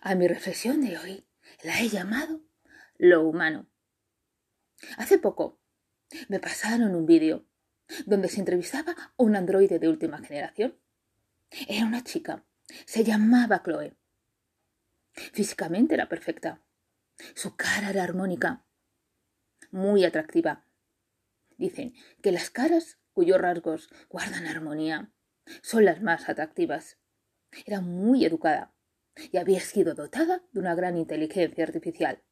A mi reflexión de hoy la he llamado lo humano. Hace poco me pasaron un vídeo donde se entrevistaba a un androide de última generación. Era una chica, se llamaba Chloe. Físicamente era perfecta. Su cara era armónica, muy atractiva. Dicen que las caras cuyos rasgos guardan armonía son las más atractivas. Era muy educada y había sido dotada de una gran inteligencia artificial.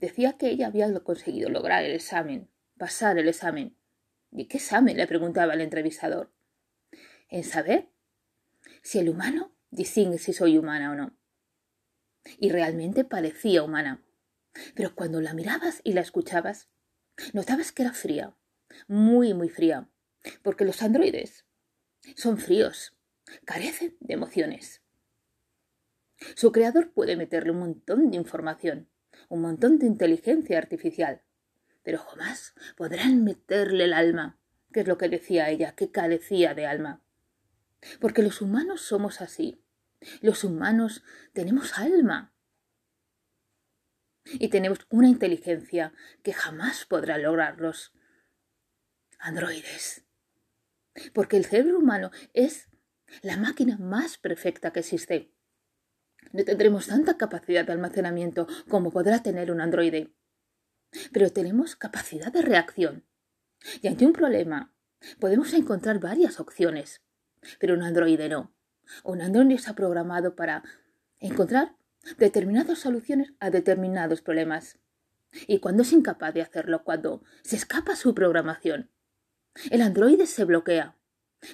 Decía que ella había conseguido lograr el examen, pasar el examen. ¿Y qué examen? le preguntaba el entrevistador. En saber si el humano distingue si soy humana o no. Y realmente parecía humana. Pero cuando la mirabas y la escuchabas, notabas que era fría, muy, muy fría, porque los androides son fríos, carecen de emociones. Su creador puede meterle un montón de información, un montón de inteligencia artificial, pero jamás podrán meterle el alma, que es lo que decía ella, que carecía de alma. Porque los humanos somos así. Los humanos tenemos alma. Y tenemos una inteligencia que jamás podrá lograrlos. Androides. Porque el cerebro humano es la máquina más perfecta que existe. No tendremos tanta capacidad de almacenamiento como podrá tener un androide. Pero tenemos capacidad de reacción. Y ante un problema podemos encontrar varias opciones. Pero un androide no. Un androide está programado para encontrar determinadas soluciones a determinados problemas. Y cuando es incapaz de hacerlo, cuando se escapa su programación, el androide se bloquea.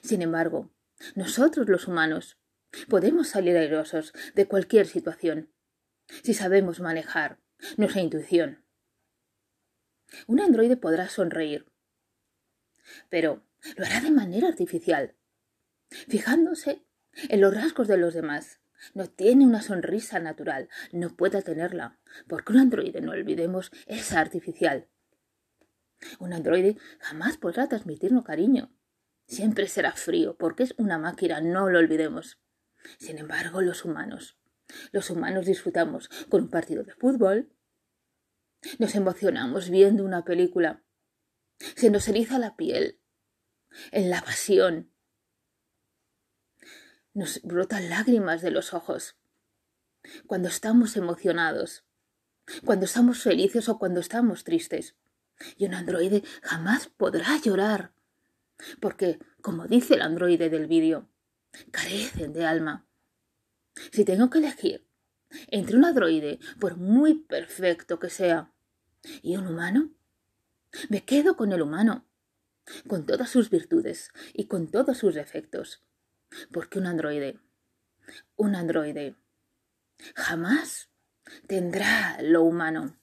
Sin embargo, nosotros los humanos podemos salir airosos de cualquier situación si sabemos manejar nuestra intuición. Un androide podrá sonreír, pero lo hará de manera artificial, fijándose en los rasgos de los demás. No tiene una sonrisa natural, no puede tenerla, porque un androide, no olvidemos, es artificial. Un androide jamás podrá transmitirnos cariño. Siempre será frío, porque es una máquina, no lo olvidemos. Sin embargo, los humanos. Los humanos disfrutamos con un partido de fútbol. Nos emocionamos viendo una película. Se nos eriza la piel. En la pasión. Nos brotan lágrimas de los ojos. Cuando estamos emocionados. Cuando estamos felices o cuando estamos tristes. Y un androide jamás podrá llorar. Porque, como dice el androide del vídeo, carecen de alma. Si tengo que elegir entre un androide, por muy perfecto que sea, y un humano, me quedo con el humano, con todas sus virtudes y con todos sus defectos. Porque un androide, un androide, jamás tendrá lo humano.